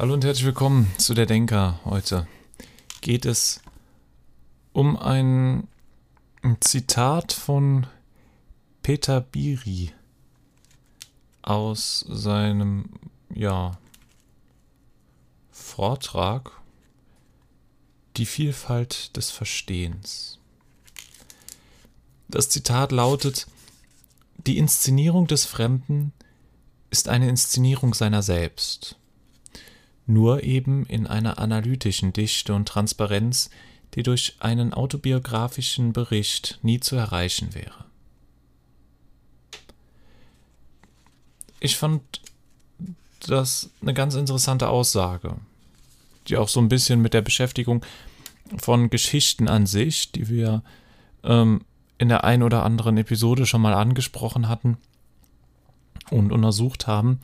Hallo und herzlich willkommen zu der Denker. Heute geht es um ein Zitat von Peter Biri aus seinem ja, Vortrag Die Vielfalt des Verstehens. Das Zitat lautet Die Inszenierung des Fremden ist eine Inszenierung seiner selbst nur eben in einer analytischen Dichte und Transparenz, die durch einen autobiografischen Bericht nie zu erreichen wäre. Ich fand das eine ganz interessante Aussage, die auch so ein bisschen mit der Beschäftigung von Geschichten an sich, die wir ähm, in der ein oder anderen Episode schon mal angesprochen hatten und untersucht haben,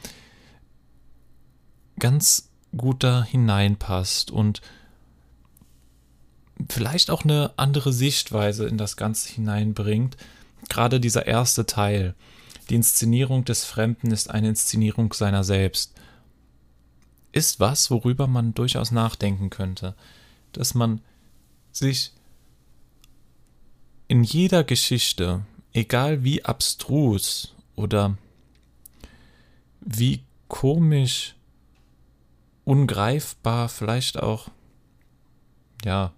ganz gut da hineinpasst und vielleicht auch eine andere Sichtweise in das Ganze hineinbringt. Gerade dieser erste Teil. Die Inszenierung des Fremden ist eine Inszenierung seiner selbst. Ist was, worüber man durchaus nachdenken könnte. Dass man sich in jeder Geschichte, egal wie abstrus oder wie komisch ungreifbar, vielleicht auch, ja,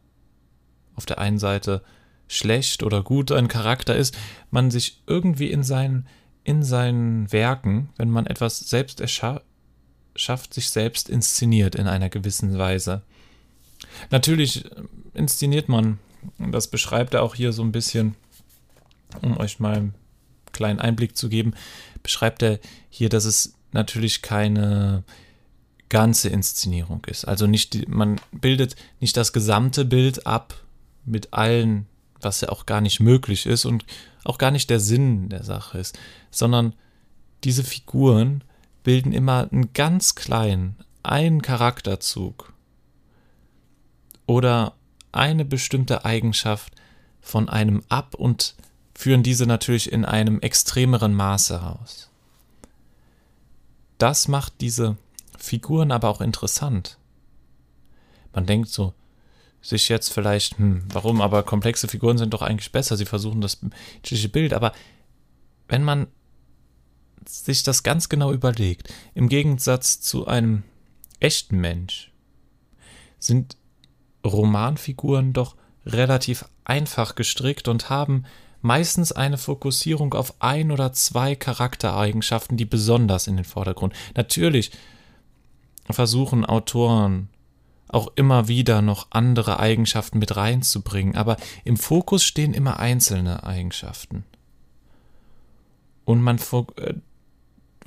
auf der einen Seite schlecht oder gut ein Charakter ist, man sich irgendwie in seinen, in seinen Werken, wenn man etwas selbst erschafft, sich selbst inszeniert in einer gewissen Weise. Natürlich inszeniert man, das beschreibt er auch hier so ein bisschen, um euch mal einen kleinen Einblick zu geben, beschreibt er hier, dass es natürlich keine ganze Inszenierung ist. Also nicht die, man bildet nicht das gesamte Bild ab mit allen, was ja auch gar nicht möglich ist und auch gar nicht der Sinn der Sache ist, sondern diese Figuren bilden immer einen ganz kleinen, einen Charakterzug oder eine bestimmte Eigenschaft von einem ab und führen diese natürlich in einem extremeren Maße aus. Das macht diese Figuren aber auch interessant. Man denkt so, sich jetzt vielleicht, hm, warum, aber komplexe Figuren sind doch eigentlich besser, sie versuchen das menschliche Bild, aber wenn man sich das ganz genau überlegt, im Gegensatz zu einem echten Mensch, sind Romanfiguren doch relativ einfach gestrickt und haben meistens eine Fokussierung auf ein oder zwei Charaktereigenschaften, die besonders in den Vordergrund. Natürlich versuchen Autoren auch immer wieder noch andere Eigenschaften mit reinzubringen, aber im Fokus stehen immer einzelne Eigenschaften. Und man äh,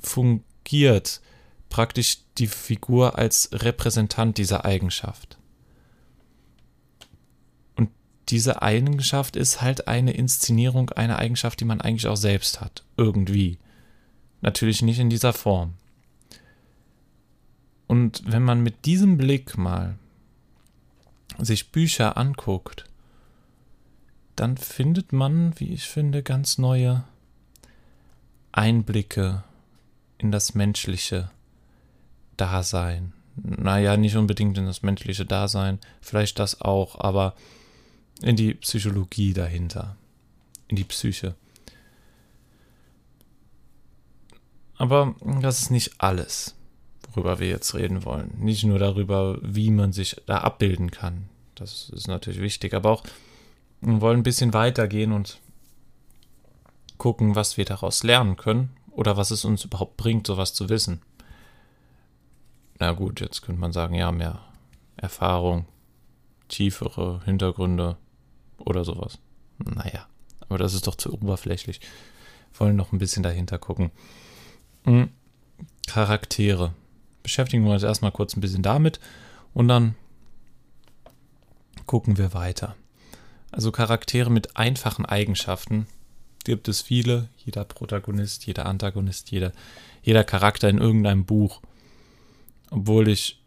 fungiert praktisch die Figur als Repräsentant dieser Eigenschaft. Und diese Eigenschaft ist halt eine Inszenierung einer Eigenschaft, die man eigentlich auch selbst hat. Irgendwie. Natürlich nicht in dieser Form. Und wenn man mit diesem Blick mal sich Bücher anguckt, dann findet man, wie ich finde, ganz neue Einblicke in das menschliche Dasein. Naja, nicht unbedingt in das menschliche Dasein, vielleicht das auch, aber in die Psychologie dahinter, in die Psyche. Aber das ist nicht alles worüber wir jetzt reden wollen. Nicht nur darüber, wie man sich da abbilden kann. Das ist natürlich wichtig, aber auch wir wollen ein bisschen weitergehen und gucken, was wir daraus lernen können oder was es uns überhaupt bringt, sowas zu wissen. Na gut, jetzt könnte man sagen, ja, mehr Erfahrung, tiefere Hintergründe oder sowas. Naja, aber das ist doch zu oberflächlich. Wir wollen noch ein bisschen dahinter gucken. Hm. Charaktere beschäftigen wir uns erstmal kurz ein bisschen damit und dann gucken wir weiter. Also Charaktere mit einfachen Eigenschaften gibt es viele. Jeder Protagonist, jeder Antagonist, jeder, jeder Charakter in irgendeinem Buch. Obwohl ich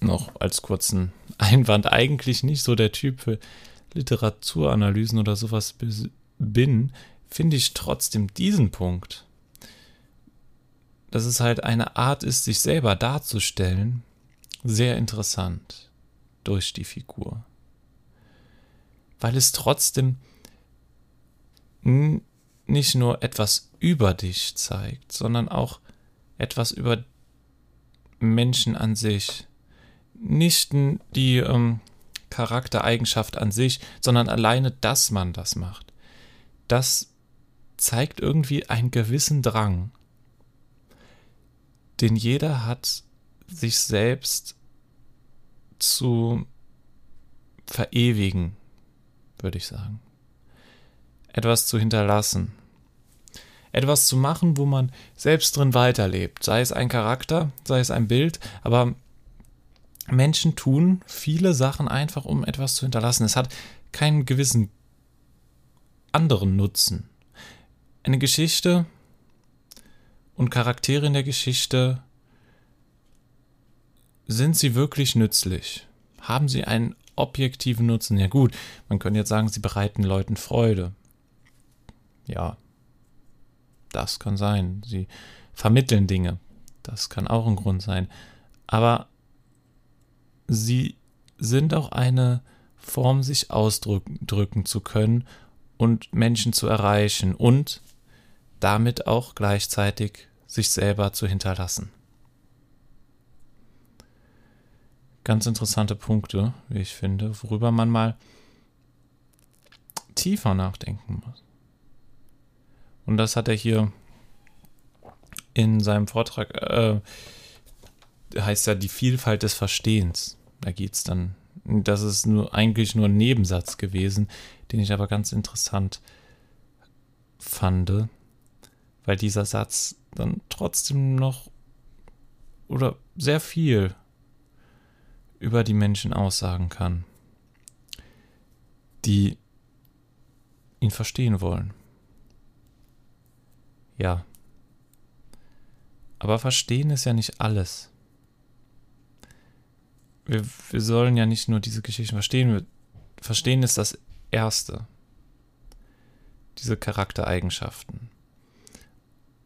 noch als kurzen Einwand eigentlich nicht so der Typ für Literaturanalysen oder sowas bin, finde ich trotzdem diesen Punkt dass es halt eine Art ist, sich selber darzustellen, sehr interessant durch die Figur. Weil es trotzdem nicht nur etwas über dich zeigt, sondern auch etwas über Menschen an sich. Nicht die ähm, Charaktereigenschaft an sich, sondern alleine, dass man das macht. Das zeigt irgendwie einen gewissen Drang, den jeder hat, sich selbst zu verewigen, würde ich sagen. Etwas zu hinterlassen. Etwas zu machen, wo man selbst drin weiterlebt. Sei es ein Charakter, sei es ein Bild, aber Menschen tun viele Sachen einfach, um etwas zu hinterlassen. Es hat keinen gewissen anderen Nutzen. Eine Geschichte und Charaktere in der Geschichte, sind sie wirklich nützlich? Haben sie einen objektiven Nutzen? Ja gut, man könnte jetzt sagen, sie bereiten Leuten Freude. Ja, das kann sein. Sie vermitteln Dinge. Das kann auch ein Grund sein. Aber sie sind auch eine Form, sich ausdrücken zu können und Menschen zu erreichen und damit auch gleichzeitig sich selber zu hinterlassen. Ganz interessante Punkte, wie ich finde, worüber man mal tiefer nachdenken muss. Und das hat er hier in seinem Vortrag, äh, heißt ja die Vielfalt des Verstehens. Da geht es dann, das ist nur eigentlich nur ein Nebensatz gewesen, den ich aber ganz interessant fand, weil dieser Satz dann trotzdem noch oder sehr viel über die Menschen aussagen kann, die ihn verstehen wollen. Ja. Aber verstehen ist ja nicht alles. Wir, wir sollen ja nicht nur diese Geschichten verstehen. Wir, verstehen ist das Erste. Diese Charaktereigenschaften.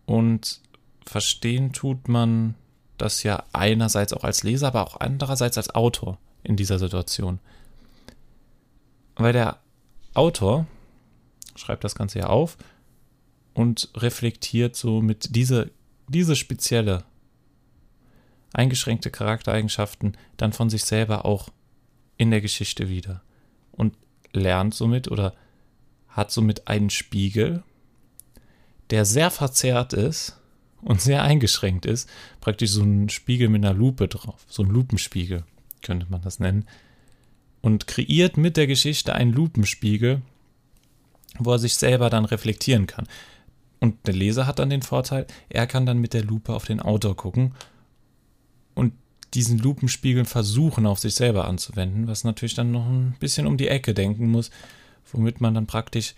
Und verstehen tut man das ja einerseits auch als Leser, aber auch andererseits als Autor in dieser Situation. Weil der Autor schreibt das Ganze ja auf und reflektiert so mit diese, diese spezielle eingeschränkte Charaktereigenschaften dann von sich selber auch in der Geschichte wieder und lernt somit oder hat somit einen Spiegel, der sehr verzerrt ist und sehr eingeschränkt ist. Praktisch so ein Spiegel mit einer Lupe drauf. So ein Lupenspiegel könnte man das nennen. Und kreiert mit der Geschichte einen Lupenspiegel, wo er sich selber dann reflektieren kann. Und der Leser hat dann den Vorteil, er kann dann mit der Lupe auf den Autor gucken und diesen Lupenspiegel versuchen auf sich selber anzuwenden, was natürlich dann noch ein bisschen um die Ecke denken muss, womit man dann praktisch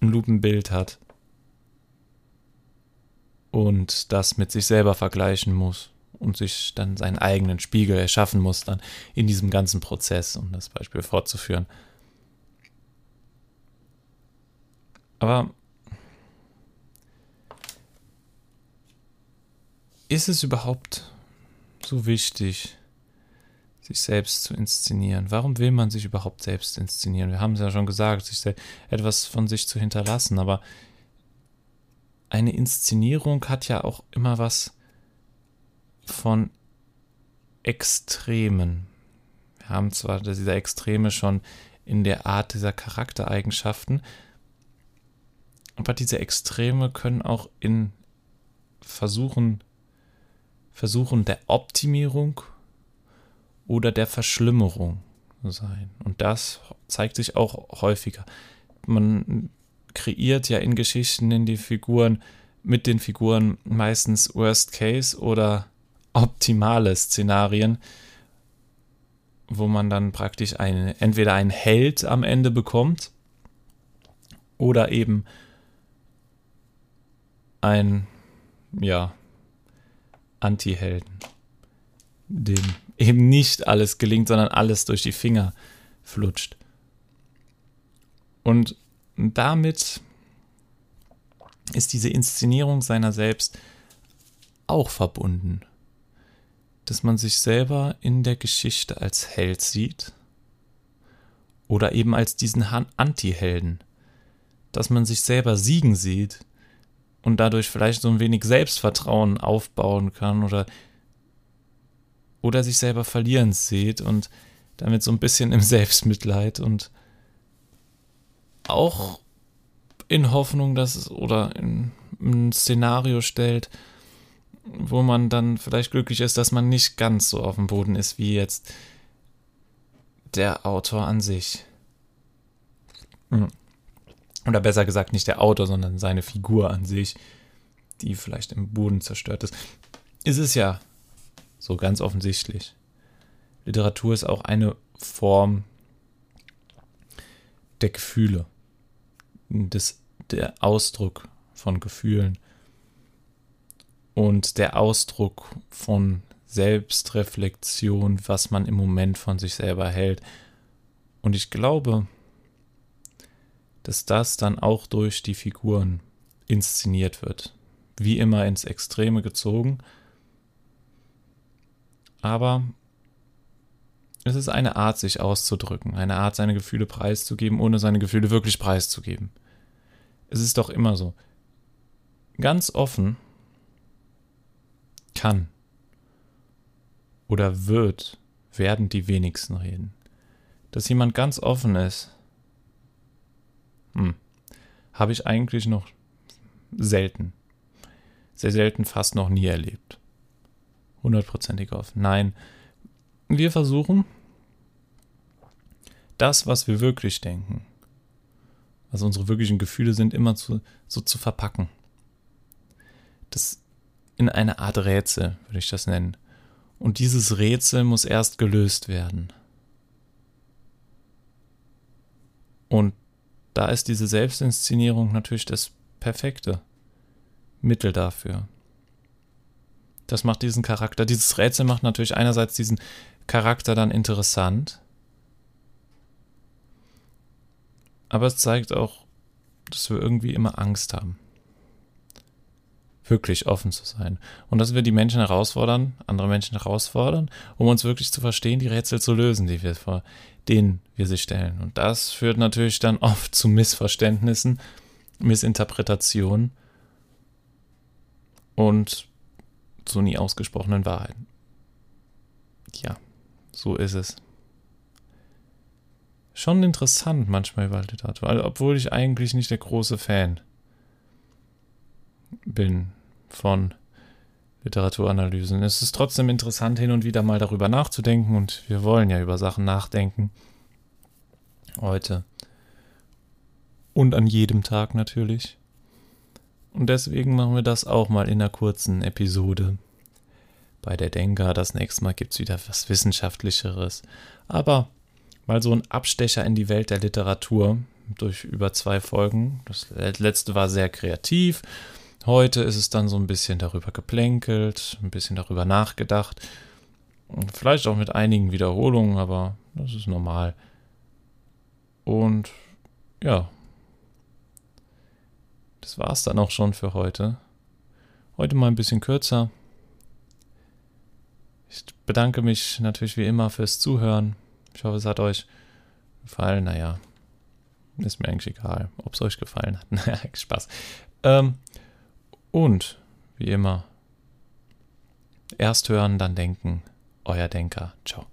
ein Lupenbild hat und das mit sich selber vergleichen muss und sich dann seinen eigenen Spiegel erschaffen muss, dann in diesem ganzen Prozess, um das Beispiel fortzuführen. Aber ist es überhaupt so wichtig, sich selbst zu inszenieren? Warum will man sich überhaupt selbst inszenieren? Wir haben es ja schon gesagt, sich etwas von sich zu hinterlassen, aber eine Inszenierung hat ja auch immer was von Extremen. Wir haben zwar diese Extreme schon in der Art dieser Charaktereigenschaften, aber diese Extreme können auch in Versuchen, Versuchen der Optimierung oder der Verschlimmerung sein. Und das zeigt sich auch häufiger. Man kreiert ja in Geschichten in die Figuren, mit den Figuren meistens Worst Case oder optimale Szenarien, wo man dann praktisch eine, entweder einen Held am Ende bekommt oder eben ein, ja, Anti-Helden, dem eben nicht alles gelingt, sondern alles durch die Finger flutscht. Und damit ist diese Inszenierung seiner selbst auch verbunden. Dass man sich selber in der Geschichte als Held sieht oder eben als diesen Anti-Helden. Dass man sich selber siegen sieht und dadurch vielleicht so ein wenig Selbstvertrauen aufbauen kann oder, oder sich selber verlieren sieht und damit so ein bisschen im Selbstmitleid und auch in Hoffnung, dass es oder in ein Szenario stellt, wo man dann vielleicht glücklich ist, dass man nicht ganz so auf dem Boden ist wie jetzt der Autor an sich. Hm. Oder besser gesagt nicht der Autor, sondern seine Figur an sich, die vielleicht im Boden zerstört ist. Ist es ja so ganz offensichtlich. Literatur ist auch eine Form der Gefühle, des, der Ausdruck von Gefühlen und der Ausdruck von Selbstreflexion, was man im Moment von sich selber hält. Und ich glaube, dass das dann auch durch die Figuren inszeniert wird. Wie immer ins Extreme gezogen. Aber es ist eine Art, sich auszudrücken, eine Art, seine Gefühle preiszugeben, ohne seine Gefühle wirklich preiszugeben. Es ist doch immer so. Ganz offen kann oder wird, werden die wenigsten reden. Dass jemand ganz offen ist, hm, habe ich eigentlich noch selten, sehr selten, fast noch nie erlebt. Hundertprozentig offen. Nein, wir versuchen, das, was wir wirklich denken, was unsere wirklichen Gefühle sind, immer zu, so zu verpacken. Das in eine Art Rätsel, würde ich das nennen. Und dieses Rätsel muss erst gelöst werden. Und da ist diese Selbstinszenierung natürlich das perfekte Mittel dafür. Das macht diesen Charakter, dieses Rätsel macht natürlich einerseits diesen Charakter dann interessant, aber es zeigt auch, dass wir irgendwie immer Angst haben. Wirklich offen zu sein. Und dass wir die Menschen herausfordern, andere Menschen herausfordern, um uns wirklich zu verstehen, die Rätsel zu lösen, die wir vor denen wir sie stellen. Und das führt natürlich dann oft zu Missverständnissen, Missinterpretationen und zu nie ausgesprochenen Wahrheiten. Ja, so ist es schon interessant manchmal über Literatur, obwohl ich eigentlich nicht der große Fan bin von Literaturanalysen. Es ist trotzdem interessant, hin und wieder mal darüber nachzudenken und wir wollen ja über Sachen nachdenken. Heute. Und an jedem Tag natürlich. Und deswegen machen wir das auch mal in einer kurzen Episode. Bei der Denker, das nächste Mal gibt es wieder was Wissenschaftlicheres. Aber mal so ein Abstecher in die Welt der Literatur durch über zwei Folgen. Das letzte war sehr kreativ. Heute ist es dann so ein bisschen darüber geplänkelt, ein bisschen darüber nachgedacht. Vielleicht auch mit einigen Wiederholungen, aber das ist normal. Und ja, das war es dann auch schon für heute. Heute mal ein bisschen kürzer. Ich bedanke mich natürlich wie immer fürs Zuhören. Ich hoffe, es hat euch gefallen. Naja, ist mir eigentlich egal, ob es euch gefallen hat. Naja, Spaß. Ähm, und, wie immer, erst hören, dann denken. Euer Denker. Ciao.